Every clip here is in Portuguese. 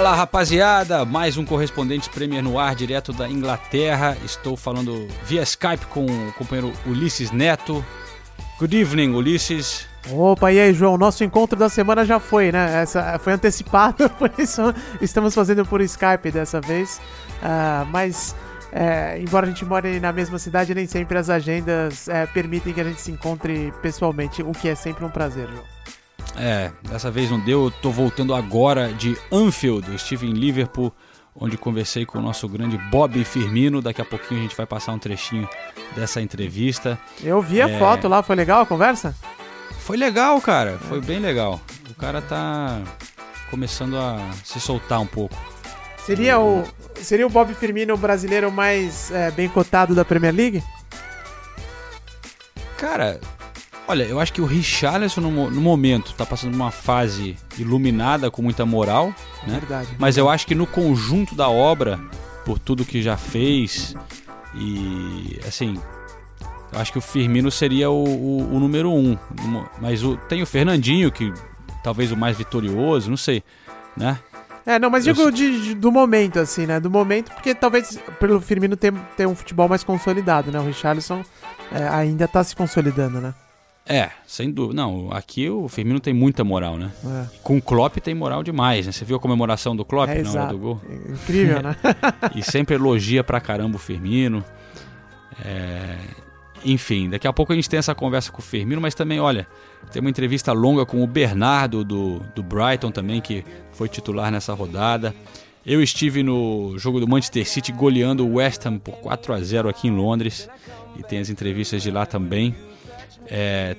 Fala rapaziada, mais um correspondente Premier no ar, direto da Inglaterra. Estou falando via Skype com o companheiro Ulisses Neto. Good evening, Ulisses. Opa, e aí, João? Nosso encontro da semana já foi, né? Essa foi antecipado, por isso estamos fazendo por Skype dessa vez. Uh, mas, é, embora a gente more na mesma cidade, nem sempre as agendas é, permitem que a gente se encontre pessoalmente, o que é sempre um prazer, João. É, dessa vez não deu. Eu tô voltando agora de Anfield. Eu estive em Liverpool, onde conversei com o nosso grande Bob Firmino. Daqui a pouquinho a gente vai passar um trechinho dessa entrevista. Eu vi a é... foto lá, foi legal a conversa? Foi legal, cara. Foi bem legal. O cara tá começando a se soltar um pouco. Seria o, seria o Bob Firmino o brasileiro mais é, bem cotado da Premier League? Cara, Olha, eu acho que o Richarlison no, no momento está passando uma fase iluminada com muita moral, né? Verdade. Mas eu acho que no conjunto da obra, por tudo que já fez e assim, eu acho que o Firmino seria o, o, o número um. Mas o, tem o Fernandinho que talvez o mais vitorioso, não sei, né? É, não, mas digo de, de, do momento, assim, né? Do momento, porque talvez pelo Firmino ter, ter um futebol mais consolidado, né? O Richarlison é, ainda está se consolidando, né? É, sem dúvida. Não, aqui o Firmino tem muita moral, né? É. Com o Klopp tem moral demais, né? Você viu a comemoração do Klopp é, na hora do gol? Incrível, né? e sempre elogia pra caramba o Firmino. É... Enfim, daqui a pouco a gente tem essa conversa com o Firmino, mas também, olha, tem uma entrevista longa com o Bernardo do, do Brighton também, que foi titular nessa rodada. Eu estive no jogo do Manchester City goleando o West Ham por 4 a 0 aqui em Londres. E tem as entrevistas de lá também. É,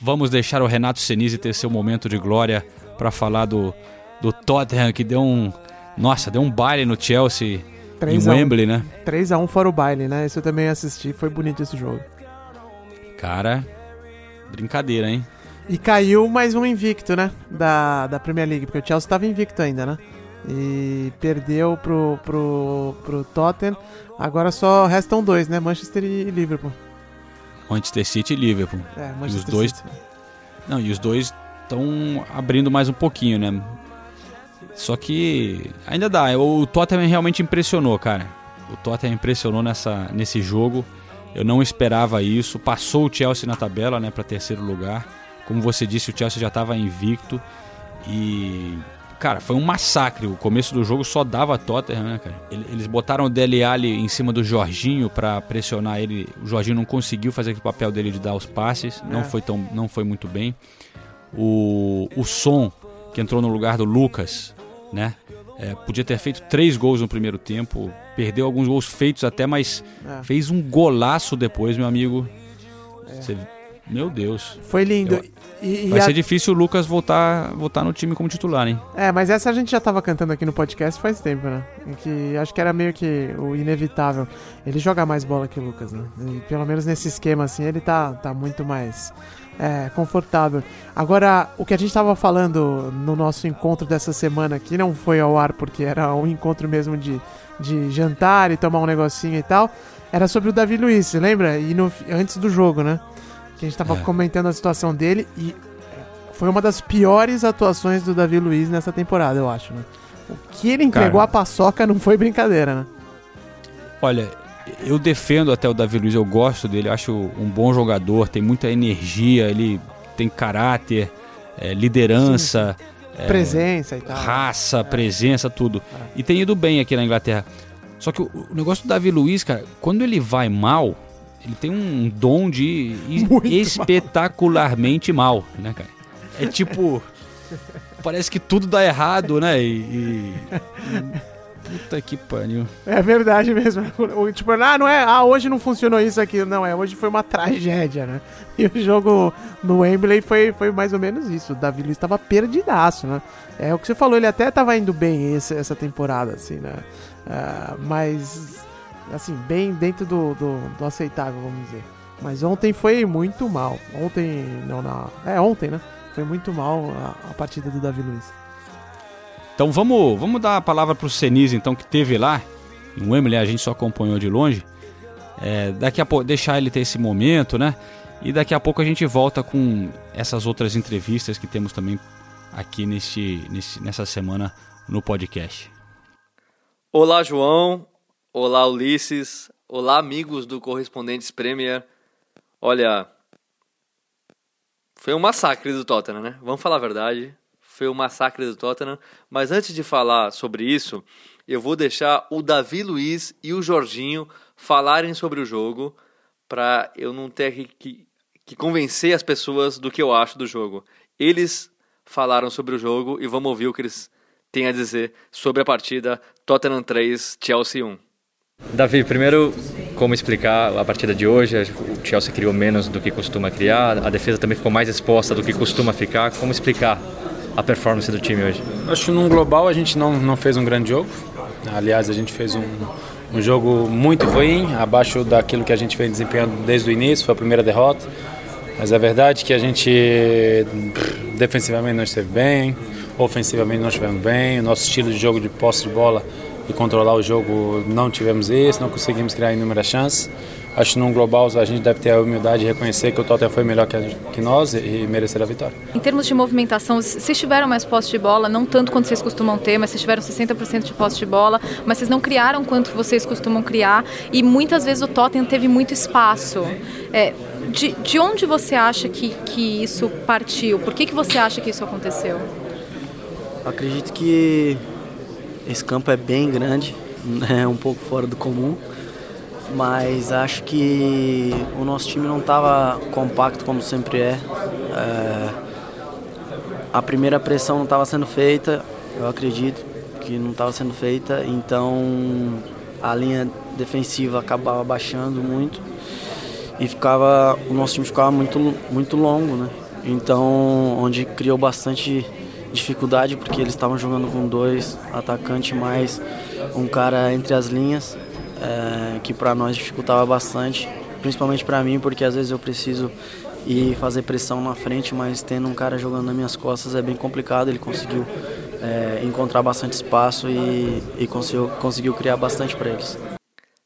vamos deixar o Renato Senise ter seu momento de glória para falar do, do Tottenham, que deu um. Nossa, deu um baile no Chelsea em Wembley, né? 3x1 fora o baile, né? Esse eu também assisti, foi bonito esse jogo. Cara, brincadeira, hein? E caiu mais um invicto, né? Da, da Premier League, porque o Chelsea estava invicto ainda, né? E perdeu pro, pro, pro Tottenham. Agora só restam dois, né? Manchester e Liverpool. Manchester City e Liverpool. É, Manchester e os dois, City. Não, e os dois estão abrindo mais um pouquinho, né? Só que ainda dá. O Tottenham realmente impressionou, cara. O Tottenham impressionou nessa, nesse jogo. Eu não esperava isso. Passou o Chelsea na tabela, né, para terceiro lugar. Como você disse, o Chelsea já estava invicto e Cara, foi um massacre. O começo do jogo só dava Tottenham, né, cara? Eles botaram o Dele Alli em cima do Jorginho para pressionar ele. O Jorginho não conseguiu fazer aquele papel dele de dar os passes. É. Não foi tão, não foi muito bem. O, o Som, que entrou no lugar do Lucas, né? É, podia ter feito três gols no primeiro tempo. Perdeu alguns gols feitos até, mas é. fez um golaço depois, meu amigo. É. Você meu Deus. Foi lindo. Eu... E, e Vai a... ser difícil o Lucas voltar, voltar no time como titular, hein? É, mas essa a gente já tava cantando aqui no podcast faz tempo, né? Que acho que era meio que o inevitável. Ele joga mais bola que o Lucas, né? E, pelo menos nesse esquema, assim, ele tá, tá muito mais é, confortável. Agora, o que a gente tava falando no nosso encontro dessa semana, que não foi ao ar porque era um encontro mesmo de, de jantar e tomar um negocinho e tal, era sobre o Davi Luiz, lembra? E no, antes do jogo, né? Que a gente tava é. comentando a situação dele e foi uma das piores atuações do Davi Luiz nessa temporada, eu acho, né? O que ele entregou Cara, a paçoca não foi brincadeira, né? Olha, eu defendo até o Davi Luiz, eu gosto dele, acho um bom jogador, tem muita energia, ele tem caráter, é, liderança. É, presença e tal. Raça, é. presença, tudo. É. E tem ido bem aqui na Inglaterra. Só que o, o negócio do Davi Luiz, cara, quando ele vai mal, ele tem um dom de ir Muito espetacularmente mal. mal, né, cara? É tipo. parece que tudo dá errado, né? E, e, Puta que pariu. É verdade mesmo. O- Tipo, ah, não é, ah, hoje não funcionou isso aqui. Não, é, hoje foi uma tragédia, né? E o jogo no Wembley foi, foi mais ou menos isso. O Davi Luiz tava perdidaço, né? É o que você falou, ele até tava indo bem esse- essa temporada, assim, né? Ah, mas, assim, bem dentro do, do, do aceitável, vamos dizer. Mas ontem foi muito mal. Ontem, não, na. É, ontem, né? Foi muito mal a, a partida do Davi Luiz. Então vamos, vamos dar a palavra pro Senise, então, que teve lá. Em Wembley a gente só acompanhou de longe. É, daqui a pouco, deixar ele ter esse momento, né? E daqui a pouco a gente volta com essas outras entrevistas que temos também aqui neste, nesse, nessa semana no podcast. Olá, João. Olá, Ulisses. Olá, amigos do Correspondentes Premier. Olha, foi um massacre do Tottenham, né? Vamos falar a verdade. Foi um massacre do Tottenham. Mas antes de falar sobre isso, eu vou deixar o Davi Luiz e o Jorginho falarem sobre o jogo para eu não ter que, que, convencer as pessoas do que eu acho do jogo. Eles falaram sobre o jogo e vamos ouvir o que eles têm a dizer sobre a partida Tottenham 3, Chelsea 1. Davi, primeiro, como explicar a partida de hoje? O Chelsea criou menos do que costuma criar, a defesa também ficou mais exposta do que costuma ficar. Como explicar a performance do time hoje? Acho que num global a gente não, não fez um grande jogo. Aliás, a gente fez um, um jogo muito ruim, abaixo daquilo que a gente vem desempenhando desde o início, foi a primeira derrota. Mas é verdade que a gente defensivamente não esteve bem, ofensivamente não estivemos bem, o nosso estilo de jogo de posse de bola e controlar o jogo não tivemos isso, não conseguimos criar inúmeras chances. Acho que num global a gente deve ter a humildade de reconhecer que o Tottenham foi melhor que, a, que nós e, e merecer a vitória. Em termos de movimentação, vocês tiveram mais posse de bola, não tanto quanto vocês costumam ter, mas vocês tiveram 60% de posse de bola, mas vocês não criaram quanto vocês costumam criar e muitas vezes o Tottenham teve muito espaço. É, de, de onde você acha que, que isso partiu? Por que, que você acha que isso aconteceu? Acredito que esse campo é bem grande, é um pouco fora do comum, mas acho que o nosso time não estava compacto como sempre é. é. A primeira pressão não estava sendo feita, eu acredito que não estava sendo feita, então a linha defensiva acabava baixando muito e ficava o nosso time ficava muito muito longo, né? Então onde criou bastante dificuldade porque eles estavam jogando com dois atacantes mais um cara entre as linhas é, que para nós dificultava bastante, principalmente para mim porque às vezes eu preciso ir fazer pressão na frente, mas tendo um cara jogando nas minhas costas é bem complicado. Ele conseguiu é, encontrar bastante espaço e, e conseguiu, conseguiu criar bastante para eles.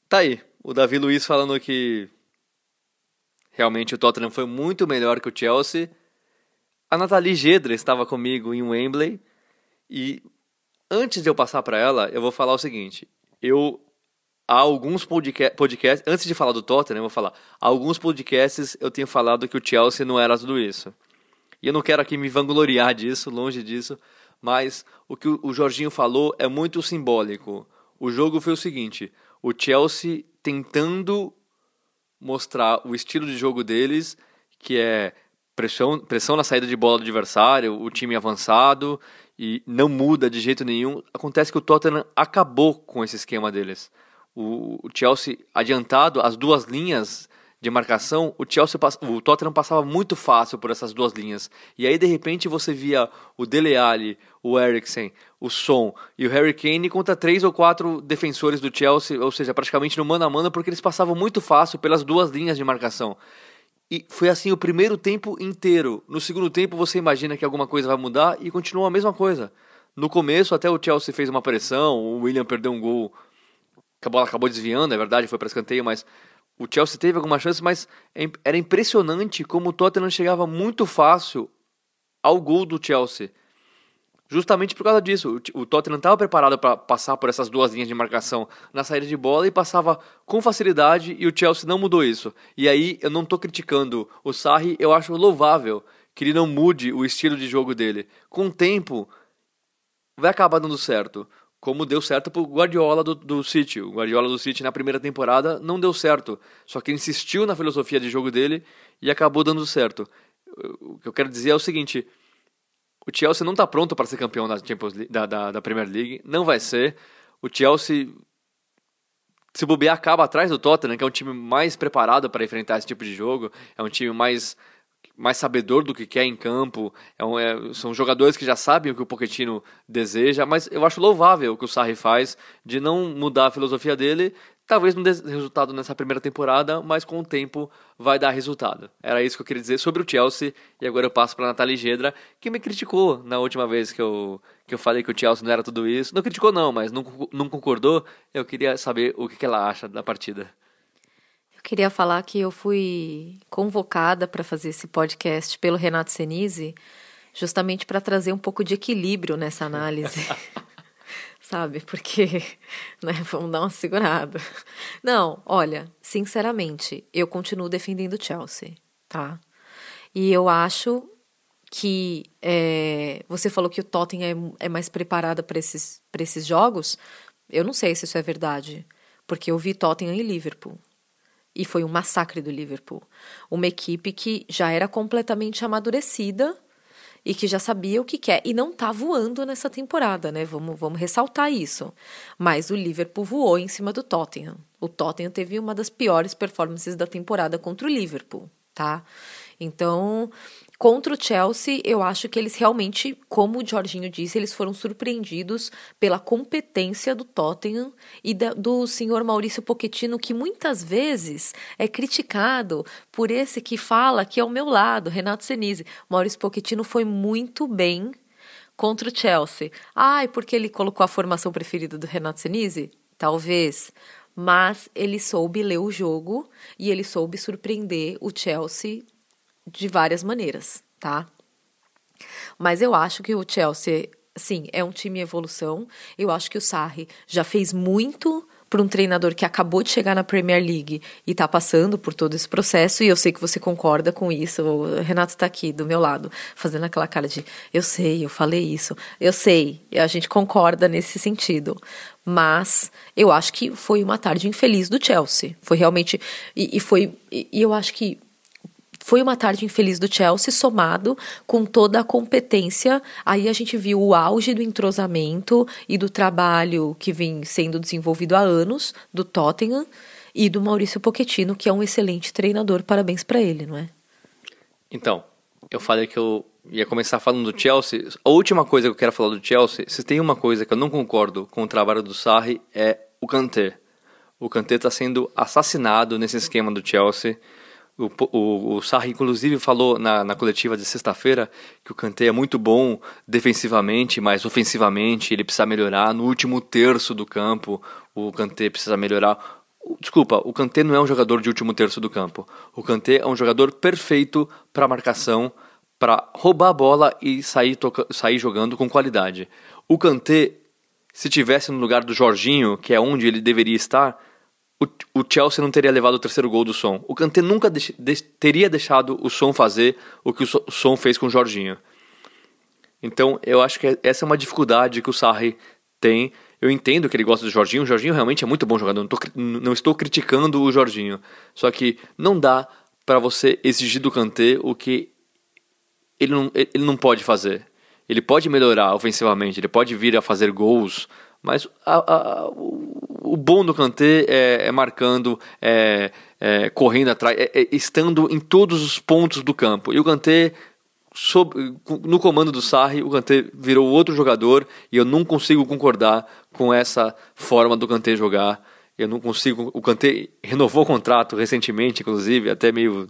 Tá aí, o Davi Luiz falando que realmente o Tottenham foi muito melhor que o Chelsea. A Nathalie Gedra estava comigo em Wembley e antes de eu passar para ela, eu vou falar o seguinte: eu há alguns podcasts, podcast, antes de falar do Tottenham, eu vou falar, há alguns podcasts eu tenho falado que o Chelsea não era tudo isso. E eu não quero aqui me vangloriar disso, longe disso, mas o que o Jorginho falou é muito simbólico. O jogo foi o seguinte: o Chelsea tentando mostrar o estilo de jogo deles, que é pressão, pressão na saída de bola do adversário, o time avançado e não muda de jeito nenhum. Acontece que o Tottenham acabou com esse esquema deles. O, o Chelsea adiantado, as duas linhas de marcação, o Chelsea, o Tottenham passava muito fácil por essas duas linhas. E aí de repente você via o Dele Alli, o Eriksen, o Son e o Harry Kane contra três ou quatro defensores do Chelsea, ou seja, praticamente no mano a mano, porque eles passavam muito fácil pelas duas linhas de marcação. E foi assim o primeiro tempo inteiro. No segundo tempo você imagina que alguma coisa vai mudar e continua a mesma coisa. No começo até o Chelsea fez uma pressão, o William perdeu um gol, a bola acabou desviando, é verdade, foi para escanteio, mas o Chelsea teve algumas chances, mas era impressionante como o Tottenham chegava muito fácil ao gol do Chelsea. Justamente por causa disso, o Tottenham estava preparado para passar por essas duas linhas de marcação na saída de bola e passava com facilidade e o Chelsea não mudou isso. E aí eu não estou criticando o Sarri, eu acho louvável que ele não mude o estilo de jogo dele. Com o tempo vai acabar dando certo como deu certo pro Guardiola do, do City. O Guardiola do City na primeira temporada não deu certo, só que insistiu na filosofia de jogo dele e acabou dando certo. O que eu quero dizer é o seguinte: o Chelsea não está pronto para ser campeão da, League, da, da, da, Premier League, não vai ser. o Chelsea se bobear acaba atrás do Tottenham, que é um time mais preparado para enfrentar esse tipo de jogo, é um time mais mais sabedor do que quer em campo, é um, é, são jogadores que já sabem o que o Pochettino deseja, mas eu acho louvável o que o Sarri faz de não mudar a filosofia dele, talvez não dê resultado nessa primeira temporada, mas com o tempo vai dar resultado. Era isso que eu queria dizer sobre o Chelsea, e agora eu passo para Nathalie Gedra, que me criticou na última vez que eu, que eu falei que o Chelsea não era tudo isso. Não criticou não, mas não, não concordou, eu queria saber o que, que ela acha da partida. Queria falar que eu fui convocada para fazer esse podcast pelo Renato Senise, justamente para trazer um pouco de equilíbrio nessa análise. Sabe? Porque, né, vamos dar uma segurada. Não, olha, sinceramente, eu continuo defendendo o Chelsea, tá? E eu acho que é, você falou que o Tottenham é, é mais preparado para esses, esses jogos. Eu não sei se isso é verdade, porque eu vi Tottenham e Liverpool. E foi um massacre do Liverpool. Uma equipe que já era completamente amadurecida e que já sabia o que quer. E não está voando nessa temporada, né? Vamos, vamos ressaltar isso. Mas o Liverpool voou em cima do Tottenham. O Tottenham teve uma das piores performances da temporada contra o Liverpool, tá? Então, Contra o Chelsea, eu acho que eles realmente, como o Jorginho disse, eles foram surpreendidos pela competência do Tottenham e da, do senhor Maurício Pochettino, que muitas vezes é criticado por esse que fala que é o meu lado, Renato Senise. Maurício Pochettino foi muito bem contra o Chelsea. Ai, porque ele colocou a formação preferida do Renato Senise? Talvez mas ele soube ler o jogo e ele soube surpreender o Chelsea de várias maneiras, tá? Mas eu acho que o Chelsea, sim, é um time em evolução. Eu acho que o Sarri já fez muito para um treinador que acabou de chegar na Premier League e está passando por todo esse processo, e eu sei que você concorda com isso. O Renato está aqui do meu lado, fazendo aquela cara de eu sei, eu falei isso, eu sei, a gente concorda nesse sentido. Mas eu acho que foi uma tarde infeliz do Chelsea. Foi realmente. E, e foi. E, e eu acho que foi uma tarde infeliz do Chelsea, somado com toda a competência. Aí a gente viu o auge do entrosamento e do trabalho que vem sendo desenvolvido há anos do Tottenham e do Maurício Pochettino, que é um excelente treinador. Parabéns para ele, não é? Então, eu falei que eu ia começar falando do Chelsea. A última coisa que eu quero falar do Chelsea, se tem uma coisa que eu não concordo com o trabalho do Sarri, é o Kanté. O Kanté está sendo assassinado nesse esquema do Chelsea. O, o, o Sarri, inclusive, falou na, na coletiva de sexta-feira que o Kanté é muito bom defensivamente, mas ofensivamente ele precisa melhorar. No último terço do campo, o Kanté precisa melhorar. Desculpa, o Kanté não é um jogador de último terço do campo. O Kanté é um jogador perfeito para marcação, para roubar a bola e sair, sair jogando com qualidade. O Kanté, se tivesse no lugar do Jorginho, que é onde ele deveria estar, o, o Chelsea não teria levado o terceiro gol do Som. O Kanté nunca de, de, teria deixado o Som fazer o que o Som fez com o Jorginho. Então, eu acho que essa é uma dificuldade que o Sarri tem. Eu entendo que ele gosta do Jorginho. O Jorginho realmente é muito bom jogador. Não, tô, não estou criticando o Jorginho. Só que não dá para você exigir do Kanté o que ele não, ele não pode fazer. Ele pode melhorar ofensivamente, ele pode vir a fazer gols, mas a, a, o bom do Kanté é, é marcando, é, é, correndo atrás, é, é, estando em todos os pontos do campo. E o Kanté, sob, no comando do Sarri, o Kanté virou outro jogador e eu não consigo concordar com essa forma do Kanté jogar. Eu não consigo. O Kanté renovou o contrato recentemente, inclusive, até meio.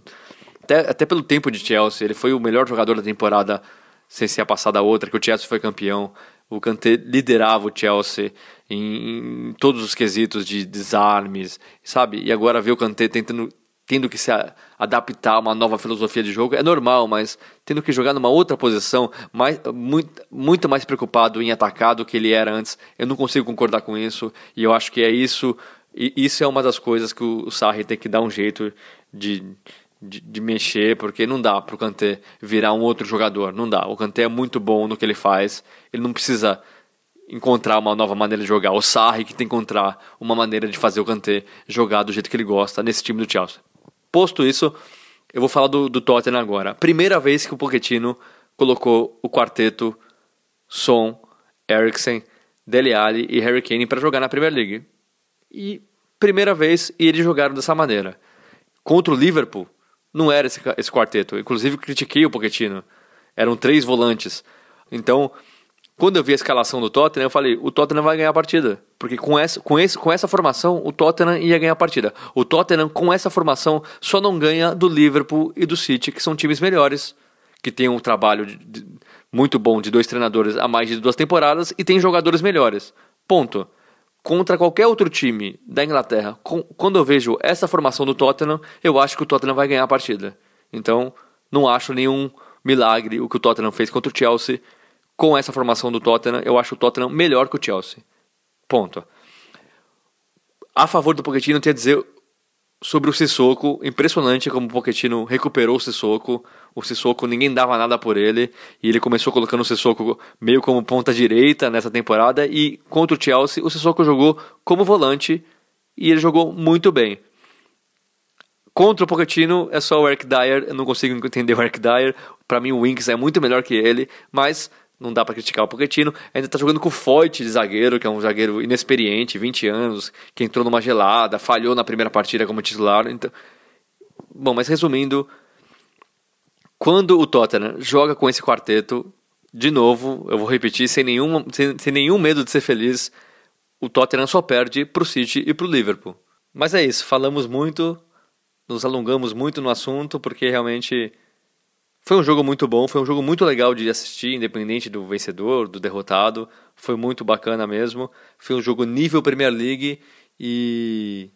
Até, até pelo tempo de Chelsea. Ele foi o melhor jogador da temporada, sem ser a passada outra, que o Chelsea foi campeão. O Kanté liderava o Chelsea em, em, todos os quesitos de desarmes, sabe? E agora ver o Kanté tentando tendo que se adaptar a uma nova filosofia de jogo é normal, mas tendo que jogar numa outra posição, mais, muito, muito mais preocupado em atacar do que ele era antes, eu não consigo concordar com isso, e eu acho que é isso, e isso é uma das coisas que o Sarri tem que dar um jeito de, de, de mexer, porque não dá para o Kanté virar um outro jogador, não dá. O Kanté é muito bom no que ele faz, ele não precisa encontrar uma nova maneira de jogar. O Sarri que tem que encontrar uma maneira de fazer o Kanté jogar do jeito que ele gosta nesse time do Chelsea. Posto isso, eu vou falar do, do Tottenham agora. Primeira vez que o Pochettino colocou o quarteto Son, Eriksen, Dele Alli e Harry Kane para jogar na Premier League. E primeira vez e eles jogaram dessa maneira. Contra o Liverpool, não era esse, esse quarteto. Inclusive critiquei o Pochettino. Eram três volantes. Então, quando eu vi a escalação do Tottenham, eu falei, o Tottenham vai ganhar a partida. Porque com essa, com, esse, com essa formação, o Tottenham ia ganhar a partida. O Tottenham, com essa formação, só não ganha do Liverpool e do City, que são times melhores, que têm um trabalho de, de, muito bom de dois treinadores há mais de duas temporadas e tem jogadores melhores. Ponto. Contra qualquer outro time da Inglaterra, com, quando eu vejo essa formação do Tottenham, eu acho que o Tottenham vai ganhar a partida. Então, não acho nenhum milagre o que o Tottenham fez contra o Chelsea. Com essa formação do Tottenham, eu acho o Tottenham melhor que o Chelsea. Ponto. A favor do Pochettino, tem a dizer sobre o Sissoko, impressionante como o Pochettino recuperou o Sissoko. O Sissoko, ninguém dava nada por ele, e ele começou colocando o Sissoko meio como ponta direita nessa temporada, e contra o Chelsea, o Sissoko jogou como volante, e ele jogou muito bem. Contra o Pochettino é só o Eric Dyer, eu não consigo entender o Eric Dyer, para mim o Winks é muito melhor que ele, mas não dá para criticar o Pochettino. Ainda tá jogando com o Foyt de zagueiro, que é um zagueiro inexperiente, 20 anos, que entrou numa gelada, falhou na primeira partida como titular. Então... Bom, mas resumindo, quando o Tottenham joga com esse quarteto, de novo, eu vou repetir, sem nenhum, sem, sem nenhum medo de ser feliz, o Tottenham só perde pro City e pro Liverpool. Mas é isso, falamos muito, nos alongamos muito no assunto, porque realmente foi um jogo muito bom, foi um jogo muito legal de assistir, independente do vencedor, do derrotado. Foi muito bacana mesmo. Foi um jogo nível Premier League e.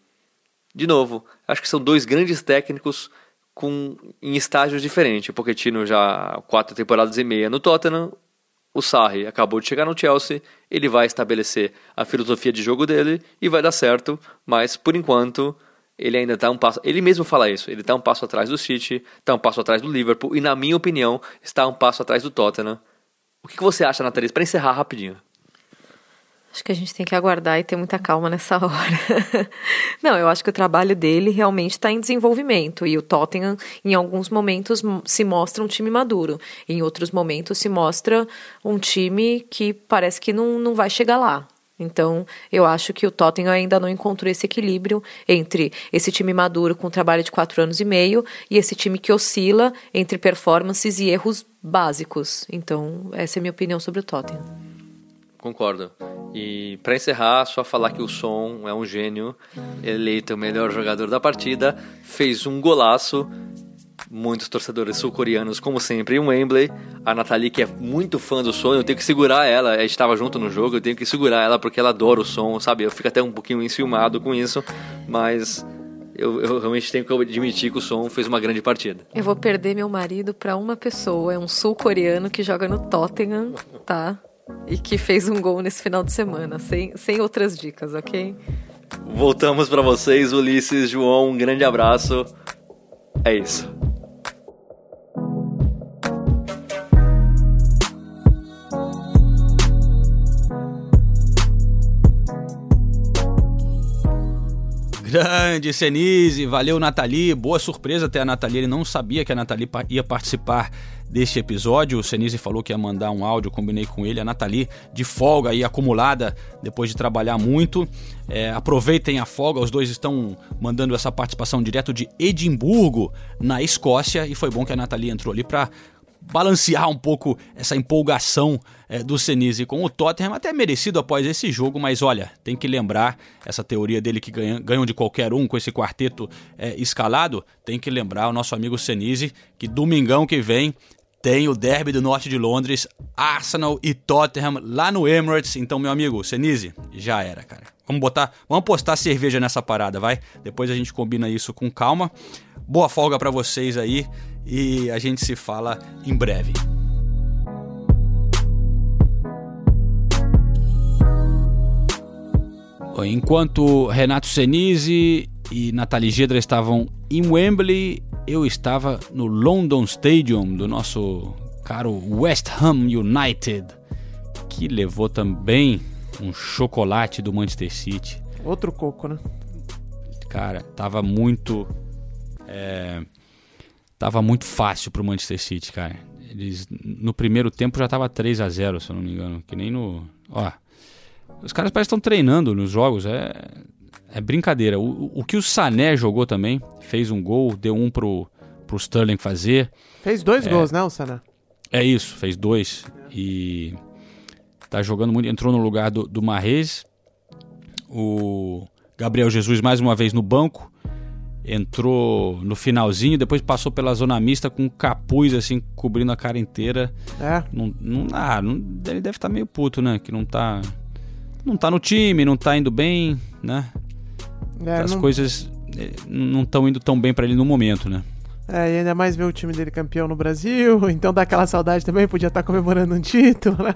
De novo, acho que são dois grandes técnicos com em estágios diferentes. O Pochettino já quatro temporadas e meia no Tottenham. O Sarri acabou de chegar no Chelsea. Ele vai estabelecer a filosofia de jogo dele e vai dar certo, mas por enquanto ele ainda está um passo. Ele mesmo fala isso. Ele está um passo atrás do City, está um passo atrás do Liverpool e, na minha opinião, está um passo atrás do Tottenham. O que, que você acha, Nathalie? Para encerrar rapidinho. Acho que a gente tem que aguardar e ter muita calma nessa hora. Não, eu acho que o trabalho dele realmente está em desenvolvimento e o Tottenham, em alguns momentos, se mostra um time maduro, em outros momentos, se mostra um time que parece que não, não vai chegar lá. Então, eu acho que o Tottenham ainda não encontrou esse equilíbrio entre esse time maduro com trabalho de quatro anos e meio e esse time que oscila entre performances e erros básicos. Então, essa é a minha opinião sobre o Tottenham. Concordo. E para encerrar, só falar que o Son é um gênio, eleito o melhor jogador da partida, fez um golaço muitos torcedores sul-coreanos, como sempre, em Wembley. A Nathalie, que é muito fã do som, eu tenho que segurar ela. A gente estava junto no jogo, eu tenho que segurar ela porque ela adora o som, sabe? Eu fico até um pouquinho enciumado com isso, mas eu, eu, realmente tenho que admitir que o som fez uma grande partida. Eu vou perder meu marido para uma pessoa, é um sul-coreano que joga no Tottenham, tá? E que fez um gol nesse final de semana, sem, sem outras dicas, ok? Voltamos para vocês, Ulisses, João, um grande abraço. É isso. Grande Senise, valeu Nathalie, boa surpresa até a Nathalie, ele não sabia que a Nathalie ia participar deste episódio, o Senise falou que ia mandar um áudio, combinei com ele, a Nathalie de folga aí acumulada depois de trabalhar muito, é, aproveitem a folga, os dois estão mandando essa participação direto de Edimburgo, na Escócia, e foi bom que a Nathalie entrou ali para balancear um pouco essa empolgação é, do Senise com o Tottenham, até merecido após esse jogo, mas olha, tem que lembrar essa teoria dele que ganha, ganham de qualquer um com esse quarteto é, escalado, tem que lembrar o nosso amigo Senise que domingão que vem tem o derby do norte de Londres, Arsenal e Tottenham lá no Emirates. Então, meu amigo, Senise, já era, cara. Vamos botar, vamos postar cerveja nessa parada, vai? Depois a gente combina isso com calma. Boa folga para vocês aí e a gente se fala em breve. Enquanto Renato Senise e Nathalie Gedra estavam em Wembley, eu estava no London Stadium do nosso caro West Ham United, que levou também um chocolate do Manchester City. Outro coco, né? Cara, tava muito. É, tava muito fácil pro Manchester City, cara. Eles no primeiro tempo já tava 3 a 0 se eu não me engano. Que nem no. Ó. Os caras parecem que estão treinando nos jogos, é, é brincadeira. O, o que o Sané jogou também, fez um gol, deu um pro, pro Sterling fazer. Fez dois É. gols, né, o Sané? É isso, fez dois. E tá jogando muito. Entrou no lugar do, do Marrez. O Gabriel Jesus mais uma vez no banco. Entrou no finalzinho, depois passou pela zona mista com um capuz assim, cobrindo a cara inteira. É. Não, não, ah, não- ele deve estar meio puto, né? Que não tá. Não tá no time, não tá indo bem, né? É, As não- coisas eh, não estão indo tão bem pra ele no momento, né? É, e ainda mais ver o time dele campeão no Brasil, então dá aquela saudade também, podia estar comemorando um título, né?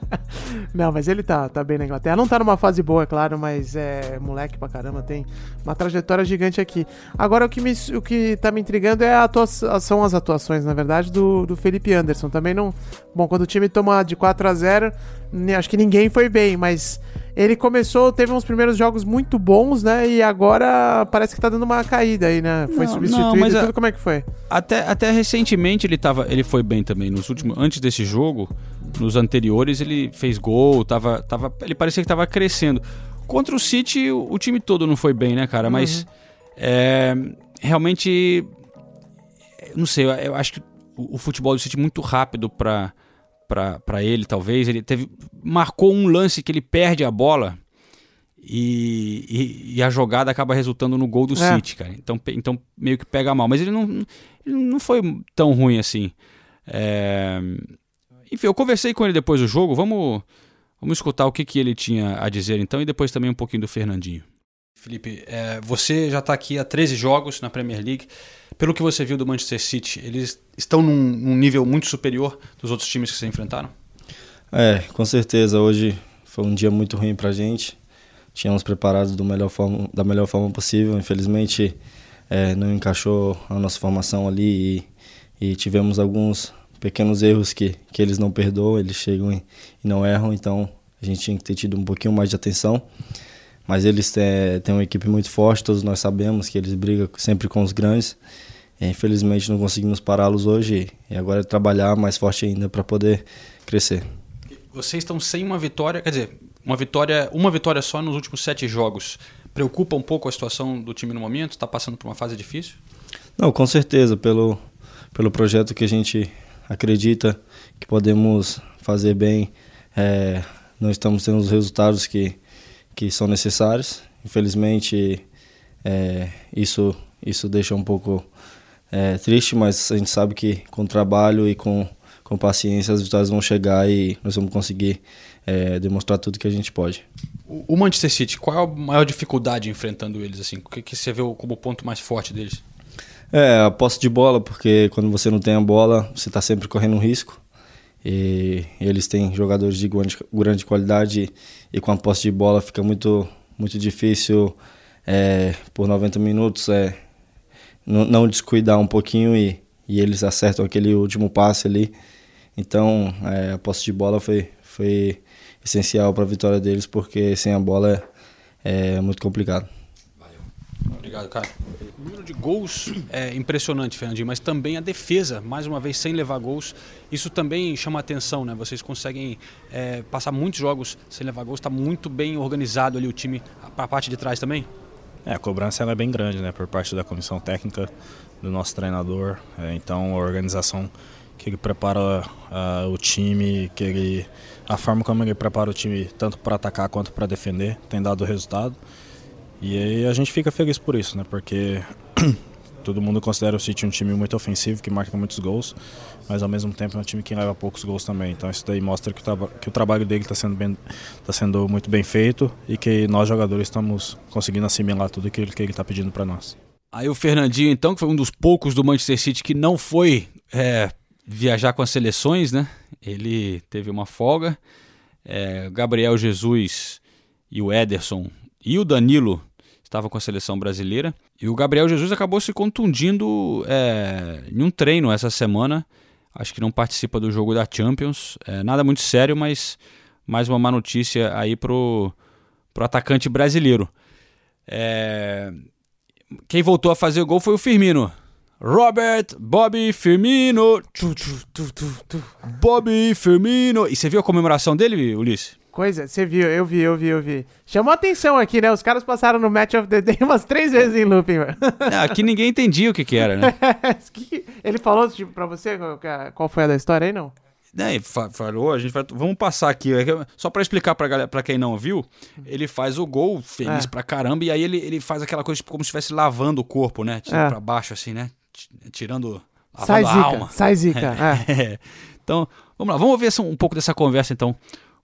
Não, mas ele tá, tá bem na Inglaterra. Não tá numa fase boa, é claro, mas é moleque pra caramba, tem uma trajetória gigante aqui. Agora o que, me, o que tá me intrigando é a atua- são as atuações, na verdade, do, do Felipe Anderson. Também não. Bom, quando o time toma de 4 a 0 ne- acho que ninguém foi bem, mas ele começou, teve uns primeiros jogos muito bons, né? E agora parece que tá dando uma caída aí, né? Foi Não, substituído não, mas e a- tudo. Como é que foi? Até, até recentemente ele, tava, ele foi bem também. Nos últimos, antes desse jogo, nos anteriores, ele fez gol, tava, tava, ele parecia que tava crescendo. Contra o City, o, o time todo não foi bem, né, cara? Mas é, realmente. Não sei, eu, eu acho que o, o futebol do City é muito rápido pra, pra ele, talvez. Ele teve. Marcou um lance que ele perde a bola. E, e- e a jogada acaba resultando no gol do É. City, cara. Então, então meio que pega mal. Mas ele não, ele não foi tão ruim assim. É, Enfim, eu conversei com ele depois do jogo. Vamos, vamos escutar o que, que ele tinha a dizer então e depois também um pouquinho do Fernandinho. Felipe, é, você já está aqui há 13 jogos na Premier League. Pelo que você viu do Manchester City, eles estão num, num nível muito superior dos outros times que você enfrentaram? É, com certeza. Hoje foi um dia muito ruim pra gente. Tínhamos preparados do melhor forma, da melhor forma possível. Infelizmente, é, não encaixou a nossa formação ali e, e tivemos alguns pequenos erros que, que eles não perdoam, eles chegam e, e não erram. Então, a gente tinha que ter tido um pouquinho mais de atenção. Mas eles têm, têm uma equipe muito forte, todos nós sabemos que eles brigam sempre com os grandes. E, infelizmente, não conseguimos pará-los hoje e agora é trabalhar mais forte ainda para poder crescer. Vocês estão sem uma vitória, quer dizer, uma vitória, uma vitória só nos últimos sete jogos. Preocupa um pouco a situação do time no momento? Está passando por uma fase difícil? Não, com certeza, pelo, pelo projeto que a gente acredita que podemos fazer bem, é, não estamos tendo os resultados que, que são necessários. Infelizmente, é, isso, isso deixa um pouco é, triste, mas a gente sabe que com trabalho e com, com paciência as vitórias vão chegar e nós vamos conseguir é, demonstrar tudo que a gente pode. O o Manchester City, qual é a maior dificuldade enfrentando eles? Assim? O que, que você vê como ponto mais forte deles? É, a posse de bola, porque quando você não tem a bola, você está sempre correndo um risco. E eles têm jogadores de grande, grande qualidade e com a posse de bola fica muito, muito difícil é, por 90 minutos é, não, descuidar um pouquinho e, e eles acertam aquele último passe ali. Então é, a posse de bola foi, foi essencial para a vitória deles, porque sem a bola é, é muito complicado. Obrigado, cara. O número de gols é impressionante, Fernandinho, mas também a defesa, mais uma vez sem levar gols. Isso também chama atenção, né? Vocês conseguem é, passar muitos jogos sem levar gols, está muito bem organizado ali o time para a parte de trás também? É, a cobrança ela é bem grande, né, por parte da comissão técnica, do nosso treinador. É, então, a organização que ele prepara ah, o time, que ele, a forma como ele prepara o time tanto para atacar quanto para defender, tem dado resultado. E aí a gente fica feliz por isso, né, porque todo mundo considera o City um time muito ofensivo, que marca muitos gols, mas ao mesmo tempo é um time que leva poucos gols também. Então isso daí mostra que o, que o trabalho dele está sendo, tá sendo muito bem feito e que nós jogadores estamos conseguindo assimilar tudo aquilo que ele está pedindo para nós. Aí o Fernandinho, então, que foi um dos poucos do Manchester City que não foi é, viajar com as seleções, né? Ele teve uma folga. É, Gabriel Jesus e o Ederson e o Danilo estavam com a seleção brasileira. E o Gabriel Jesus acabou se contundindo é, em um treino essa semana. Acho que não participa do jogo da Champions. É, nada muito sério, mas mais uma má notícia aí pro, pro atacante brasileiro. É, quem voltou a fazer o gol foi o Firmino. Robert Bobby Firmino. Bobby Firmino. E você viu a comemoração dele, Ulisses? Coisa, você viu, eu vi, eu vi, eu vi. Chamou atenção aqui, né? Os caras passaram no Match of the Day umas três vezes em looping, mano. É, aqui ninguém entendia o que que era, né? Ele falou tipo, pra você qual, qual foi a da história aí, não? É, fa- falou, a gente vai, vamos passar aqui, é só pra explicar pra, galera, pra quem não viu, ele faz o gol feliz É. pra caramba e aí ele, ele faz aquela coisa tipo, como se estivesse lavando o corpo, né? Tirando É. pra baixo assim, né? Ti- Tirando, Sai a zica, sai zica, É. Então, vamos lá, vamos essa- um pouco dessa conversa então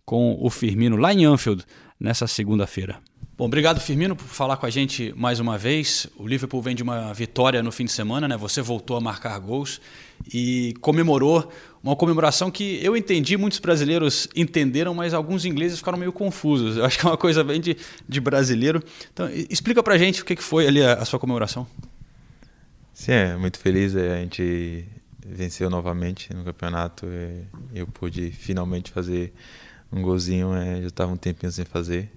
com o Firmino lá em Anfield nessa segunda-feira. Bom, obrigado Firmino por falar com a gente mais uma vez. O Liverpool vem de uma vitória no fim de semana, né? Você voltou a marcar gols e comemorou uma comemoração que eu entendi, muitos brasileiros entenderam, mas alguns ingleses ficaram meio confusos. Eu acho que é uma coisa bem de, de brasileiro. Então, explica pra gente o que que foi ali a, a sua comemoração. Sim, é muito feliz. é, A gente venceu novamente no campeonato. é, Eu pude finalmente fazer um golzinho. é, Já estava um tempinho sem fazer.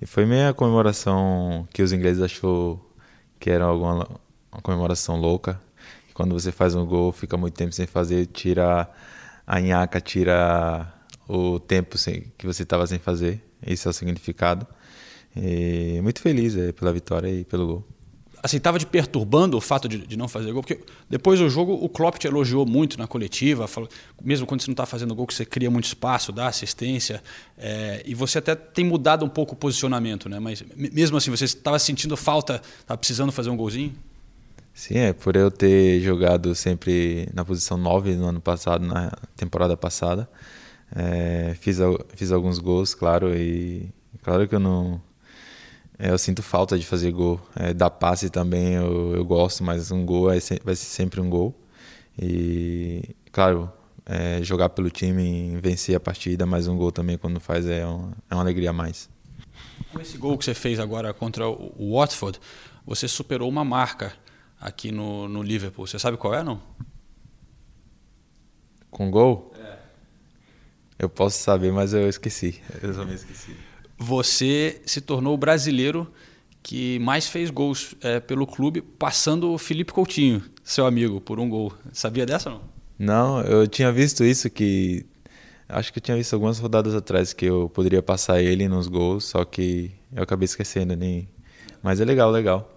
E foi meio a comemoração que os ingleses achou que era alguma uma comemoração louca. Quando você faz um gol, fica muito tempo sem fazer, tira a nhaca, tira o tempo sem- que você estava sem fazer. Esse é o significado. E muito feliz é, pela vitória e pelo gol. Assim, estava te perturbando o fato de, de não fazer gol? Porque depois do jogo o Klopp te elogiou muito na coletiva, falou, mesmo quando você não está fazendo gol, que você cria muito espaço, dá assistência, é, e você até tem mudado um pouco o posicionamento, né? Mas me- mesmo assim, você estava sentindo falta, estava precisando fazer um golzinho? Sim, é por eu ter jogado sempre na posição 9 no ano passado, na temporada passada. É, fiz, fiz alguns gols, claro, e claro que eu não. É, eu sinto falta de fazer gol. É, dar passe também eu, eu gosto, mas um gol é vai ser sempre um gol. E, claro, é, jogar pelo time, vencer a partida, mas um gol também quando faz é uma, é uma alegria a mais. Com esse gol que você fez agora contra o Watford, você superou uma marca aqui no, no Liverpool. Você sabe qual é, não? Com gol? Eu posso saber, mas eu esqueci. Eu também esqueci. Você se tornou o brasileiro que mais fez gols é, pelo clube, passando o Felipe Coutinho, seu amigo, por um gol. Sabia dessa ou não? Não, eu tinha visto isso que. Acho que eu tinha visto algumas rodadas atrás que eu poderia passar ele nos gols, só que eu acabei esquecendo. Nem... Mas é legal, legal.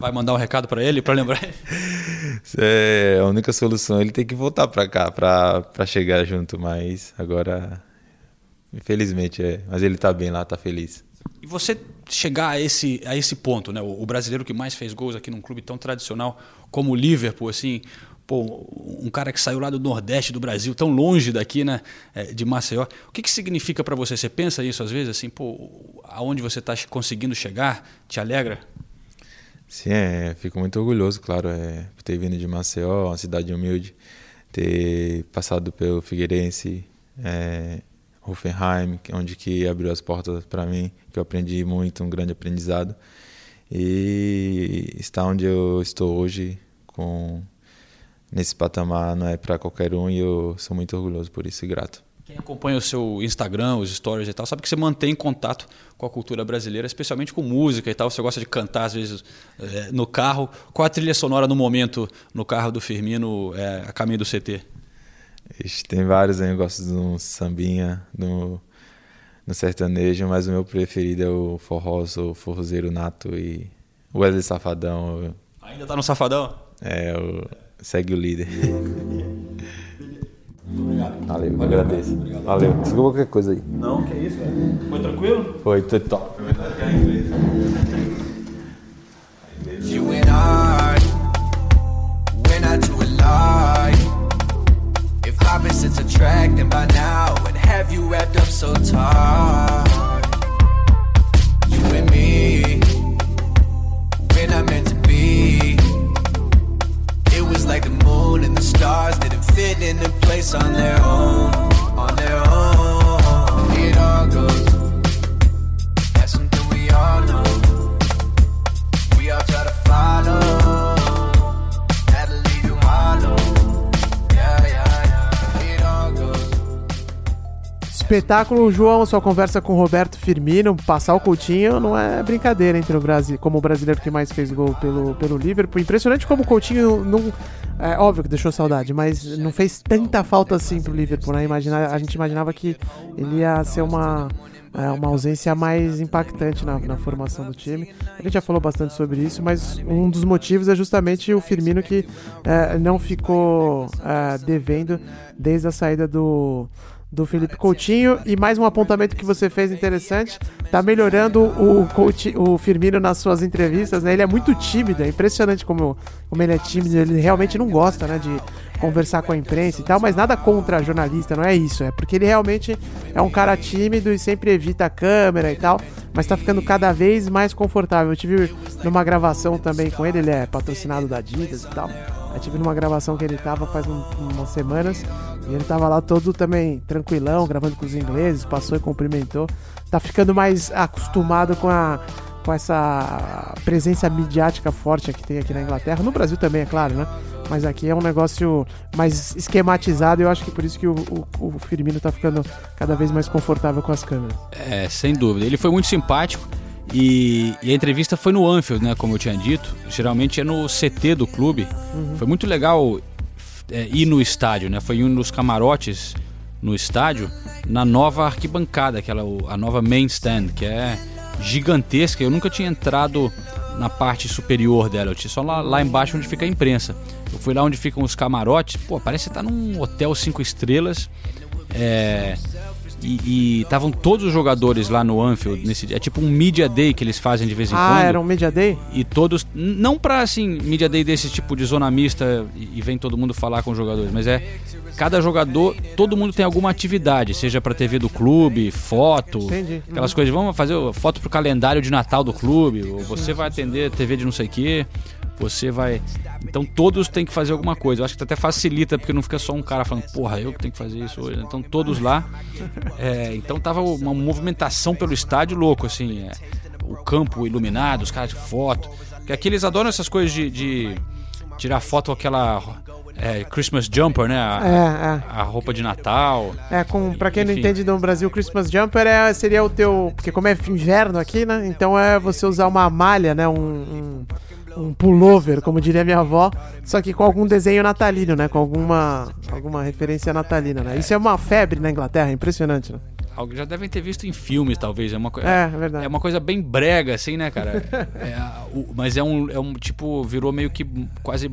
Vai mandar um recado para ele, para lembrar? É a única solução. Ele tem que voltar pra cá pra chegar junto, mas agora. Infelizmente é. Mas ele tá bem lá, tá feliz. E você chegar a esse, a esse ponto, né? O, o brasileiro que mais fez gols aqui num clube tão tradicional como o Liverpool, assim, pô, um cara que saiu lá do Nordeste do Brasil, tão longe daqui, né? é, De Maceió. O que, que significa para você? Você pensa isso às vezes, assim, pô, aonde você está conseguindo chegar? Te alegra? Sim, é, fico muito orgulhoso, claro, é, por ter vindo de Maceió, uma cidade humilde, ter passado pelo Figueirense, é, Hoffenheim, que- onde que abriu as portas para mim, que eu aprendi muito, um grande aprendizado, e estar onde eu estou hoje, com nesse patamar, não é para qualquer um, e eu sou muito orgulhoso por isso e grato. Quem acompanha o seu Instagram, os stories e tal, sabe que você mantém contato com a cultura brasileira, especialmente com música e tal. Você gosta de cantar, às vezes, é, no carro. Qual a trilha sonora no momento no carro do Firmino, é, a caminho do CT? Ixi, tem vários, né? eu gosto de um sambinha, no, no sertanejo, mas o meu preferido é o forró, sou forrozeiro nato e o Wesley Safadão. Ainda tá no Safadão? É, o, segue o líder. Valeu, eu agradeço. Valeu. Desculpa qualquer coisa aí. Não, que isso, velho. Foi tranquilo? Foi, foi top. You and I, we're not too alike. If opposites attract, then by now, would have you wrapped up so tight? Espetáculo, João, sua conversa com Roberto Firmino, passar o Coutinho não é brincadeira entre o Brasil, como o brasileiro que mais fez gol pelo, pelo Liverpool. Impressionante como o Coutinho não. É óbvio que deixou saudade, mas não fez tanta falta assim pro Liverpool, né? Imagina, a gente imaginava que ele ia ser uma, é, uma ausência mais impactante na, na, formação do time. A gente já falou bastante sobre isso, mas um dos motivos é justamente o Firmino que é, não ficou é, devendo desde a saída do do Felipe Coutinho. E mais um apontamento que você fez interessante: tá melhorando o, Coutinho, o Firmino nas suas entrevistas, né? Ele é muito tímido, é impressionante como, como ele é tímido, ele realmente não gosta, né? De conversar com a imprensa e tal, mas nada contra jornalista, não é isso. É porque ele realmente é um cara tímido e sempre evita a câmera e tal, mas tá ficando cada vez mais confortável. Eu tive numa gravação também com ele, ele é patrocinado da Adidas e tal. Eu tive numa gravação que ele tava faz um, umas semanas e ele tava lá todo também tranquilão, gravando com os ingleses, passou e cumprimentou. Tá ficando mais acostumado com a com essa presença midiática forte que tem aqui na Inglaterra, no Brasil também, é claro, né? Mas aqui é um negócio mais esquematizado e eu acho que por isso que o, o, o Firmino tá ficando cada vez mais confortável com as câmeras. É, sem dúvida. Ele foi muito simpático. E, e, a entrevista foi no Anfield, né? Como eu tinha dito. Geralmente é no CT do clube. Uhum. Foi muito legal é, ir no estádio, né? Foi um dos camarotes no estádio, na nova arquibancada, aquela a nova main stand, que é gigantesca. Eu nunca tinha entrado na parte superior dela, eu tinha só lá, lá embaixo onde fica a imprensa. Eu fui lá onde ficam os camarotes, pô, parece que tá num hotel cinco estrelas. É, e estavam todos os jogadores lá no Anfield nesse é tipo um media day que eles fazem de vez em ah, quando. Ah, era um media day? E todos não para assim media day desse tipo de zona mista e, vem todo mundo falar com os jogadores, mas é cada jogador, todo mundo tem alguma atividade, seja para TV do clube, foto, Entendi. aquelas uhum. coisas, vamos fazer foto pro calendário de Natal do clube, ou você vai atender TV de não sei o quê você vai. Então todos têm que fazer alguma coisa. Eu acho que até facilita, porque não fica só um cara falando, porra, eu que tenho que fazer isso hoje. Então todos lá. É, então tava uma movimentação pelo estádio louco, assim. É, o campo iluminado, os caras de foto. Porque aqui eles adoram essas coisas de, de tirar foto com aquela é, Christmas Jumper, né? A, é, é. a, roupa de Natal. É, com, pra quem Enfim. não entende no Brasil, Christmas Jumper é, seria o teu. Porque como é inverno aqui, né? Então é você usar uma malha, né? um, um um pullover, como diria minha avó, só que com algum desenho natalino, né? Com alguma, alguma referência natalina, né? Isso é uma febre na Inglaterra, impressionante, né? Já devem ter visto em filmes, talvez. É uma, é, é verdade. É uma coisa bem brega, assim, né, cara? é, o, mas é um, é um, tipo, virou meio que quase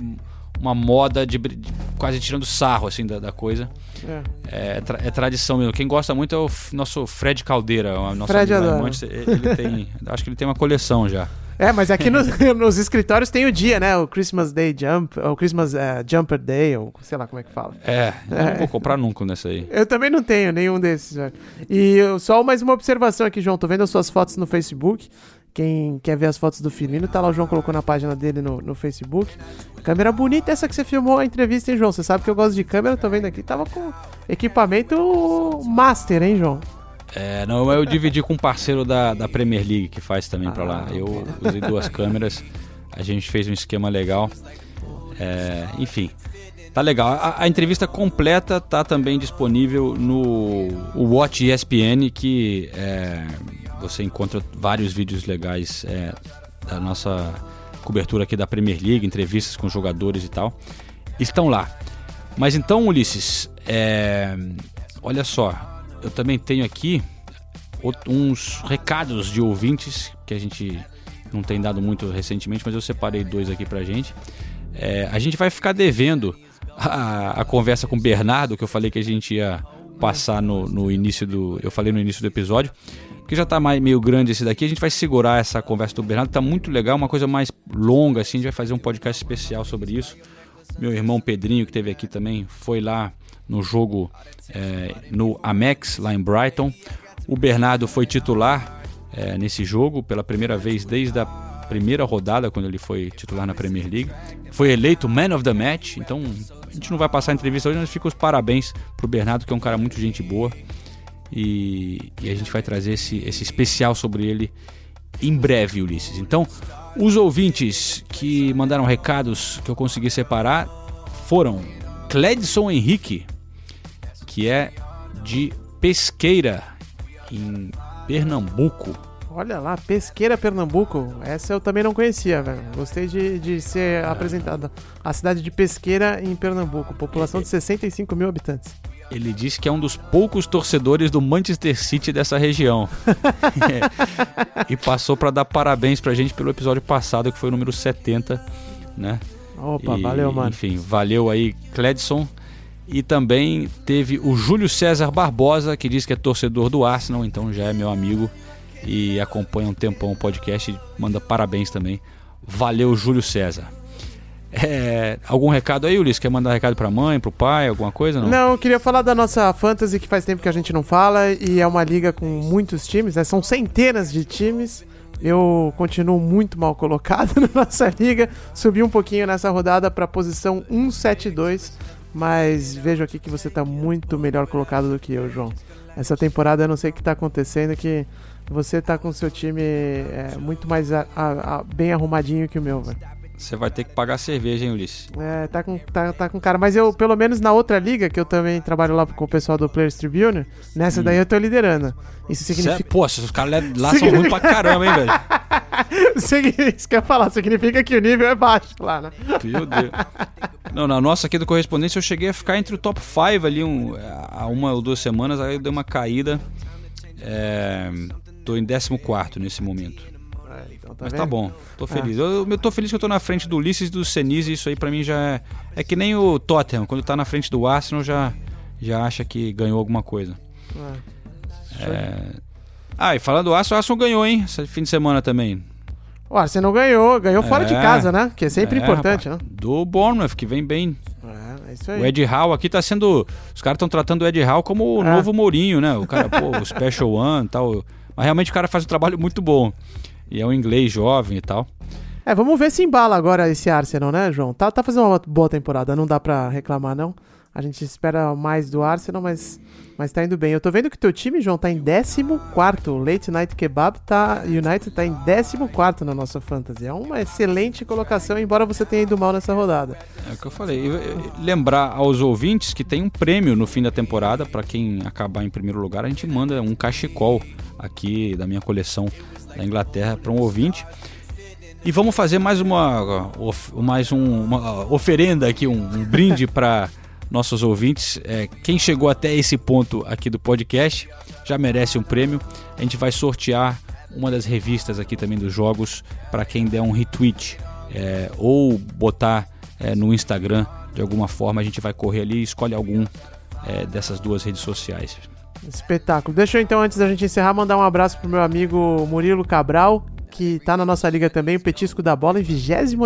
uma moda de, de quase tirando sarro, assim, da, da coisa. É. É, tra, é, tradição mesmo. Quem gosta muito é o nosso Fred Caldeira, o nosso Fred amigo ele tem, acho que ele tem uma coleção já. É, mas aqui nos, nos escritórios tem o dia, né? O Christmas Day Jump, o Christmas uh, Jumper Day, ou sei lá como é que fala. É, é. não vou comprar nunca nessa aí. Eu também não tenho nenhum desses, velho. E só mais uma observação aqui, João. Tô vendo as suas fotos no Facebook. Quem quer ver as fotos do Firmino, tá lá, o João colocou na página dele no, no Facebook. Câmera bonita essa que você filmou a entrevista, hein, João? Você sabe que eu gosto de câmera, tô vendo aqui. Tava com equipamento master, hein, João? É, não, eu dividi com um parceiro da, da Premier League que faz também ah, para lá. Eu usei duas câmeras, a gente fez um esquema legal. É, enfim, tá legal. A, a, entrevista completa tá também disponível no Watch ESPN, que é, você encontra vários vídeos legais é, da nossa cobertura aqui da Premier League, entrevistas com jogadores e tal. Estão lá. Mas então, Ulisses, é, olha só, eu também tenho aqui uns recados de ouvintes que a gente não tem dado muito recentemente, mas eu separei dois aqui pra gente. É, a gente vai ficar devendo a, a, conversa com o Bernardo, que eu falei que a gente ia passar no, no início do. Eu falei no início do episódio. Porque já tá mais, meio grande esse daqui, a gente vai segurar essa conversa do Bernardo, tá muito legal, uma coisa mais longa, assim, a gente vai fazer um podcast especial sobre isso. Meu irmão Pedrinho, que teve aqui também, foi lá no jogo é, no Amex, lá em Brighton. O Bernardo foi titular é, nesse jogo pela primeira vez desde a primeira rodada, quando ele foi titular na Premier League. Foi eleito Man of the Match, então a gente não vai passar a entrevista hoje, mas fica os parabéns pro Bernardo, que é um cara muito gente boa. E, e a gente vai trazer esse, esse especial sobre ele em breve, Ulisses. Então, os ouvintes que mandaram recados que eu consegui separar foram Cledson Henrique, que é de Pesqueira, em Pernambuco. Olha lá, Pesqueira, Pernambuco. Essa eu também não conhecia, velho. Gostei de, de ser é. apresentada. A cidade de Pesqueira, em Pernambuco. População de 65 mil habitantes. Ele disse que é um dos poucos torcedores do Manchester City dessa região. É. E passou para dar parabéns pra gente pelo episódio passado, que foi o número 70, né? Opa, E, valeu, mano. Enfim, valeu aí, Cledson. E também teve o Júlio César Barbosa, que diz que é torcedor do Arsenal, então já é meu amigo e acompanha um tempão o podcast e manda parabéns também. Valeu, Júlio César. É, algum recado aí, Ulisses? Quer mandar recado pra mãe, pro pai, alguma coisa? Não. Não, eu queria falar da nossa Fantasy, que faz tempo que a gente não fala, e é uma liga com muitos times, né? São centenas de times. Eu continuo muito mal colocado na nossa liga. Subi um pouquinho nessa rodada para posição 172, mas vejo aqui que você tá muito melhor colocado do que eu, João. Essa temporada eu não sei o que tá acontecendo, que você tá com seu time é, muito mais a- a- a- bem arrumadinho que o meu, velho. Você vai ter que pagar cerveja, hein, Ulisses? É, tá com, tá, tá com cara. Mas eu, pelo menos na outra liga, que eu também trabalho lá com o pessoal do Players Tribune, nessa daí eu tô liderando. Isso significa. Cê- Pô, os caras lá são ruins pra caramba, hein, velho? Isso que eu ia falar, significa que o nível é baixo lá, né? Meu Deus. Não, na nossa aqui do Correspondência eu cheguei a ficar entre o top 5 ali um, há uma ou duas semanas, aí eu dei uma caída. É, tô em 14 nesse momento. Então, Mas vendo? tá bom, tô Ah. feliz. Eu, eu tô feliz que eu tô na frente do Ulisses e do Senise, isso aí pra mim já é. É que nem o Tottenham, quando tá na frente do Arsenal já, já acha que ganhou alguma coisa. É... Ah, e falando do Arsenal, o Arsenal ganhou, hein? Esse fim de semana também. O Arsenal ganhou, ganhou fora de É. casa, né? Que é sempre É, importante, rapaz. Do Bournemouth, que vem bem. né? É isso aí. O Ed Howe aqui tá sendo. Os caras estão tratando o Ed Howe como o É. novo Mourinho, né? O cara, pô, o Special One e tal. Mas realmente o cara faz um trabalho muito bom. E é um inglês jovem e tal. É, vamos ver se embala agora esse Arsenal, né, João? Tá, tá fazendo uma boa temporada, não dá pra reclamar, não. A gente espera mais do Arsenal, mas, mas tá indo bem. Eu tô vendo que teu time, João, tá em 14. O Late Night Kebab tá. United tá em 14 na nossa fantasy. É uma excelente colocação, embora você tenha ido mal nessa rodada. É o que eu falei. Lembrar aos ouvintes que tem um prêmio no fim da temporada. Pra quem acabar em primeiro lugar, a gente manda um cachecol aqui da minha coleção da Inglaterra para um ouvinte. E vamos fazer mais uma, mais um- uma oferenda aqui, um, um brinde para nossos ouvintes. É, quem chegou até esse ponto aqui do podcast já merece um prêmio. A gente vai sortear uma das revistas aqui também dos jogos para quem der um retweet é, ou botar é, no Instagram de alguma forma. A gente vai correr ali e escolhe algum é, dessas duas redes sociais. Espetáculo. Deixa eu então, antes da gente encerrar, mandar um abraço pro meu amigo Murilo Cabral, que tá na nossa liga também, o Petisco da Bola, em 28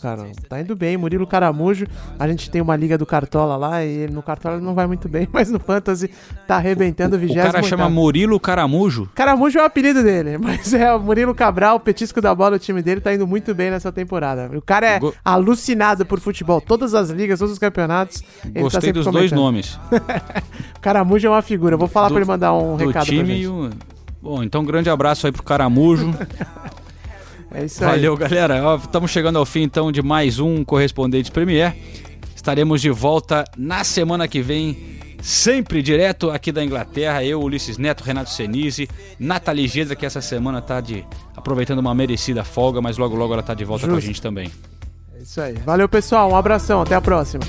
cara. Tá indo bem, Murilo Caramujo. A gente tem uma liga do Cartola lá, e ele- no Cartola não vai muito bem, mas no Fantasy tá arrebentando o O 28 cara chama Murilo Caramujo. Caramujo é o apelido dele, mas é o Murilo Cabral, o petisco da bola, o time dele tá indo muito bem nessa temporada. O cara é Go- alucinado por futebol, todas as ligas, todos os campeonatos. tá Gostei sempre dos dois comentando. nomes. Caramujo é uma figura, vou falar Do- pra ele mandar um do recado pra time gente. e o... Bom, então um grande abraço aí pro Caramujo. É isso aí. Valeu, galera. Estamos chegando ao fim então de mais um Correspondente Premier. Estaremos de volta na semana que vem, sempre direto aqui da Inglaterra. Eu, Ulisses Neto, Renato Senise, Nathalie Gedra, que essa semana tá de aproveitando uma merecida folga, mas logo logo ela tá de volta com a Justo. gente também. É isso aí. Valeu, pessoal. Um abração. Até a próxima.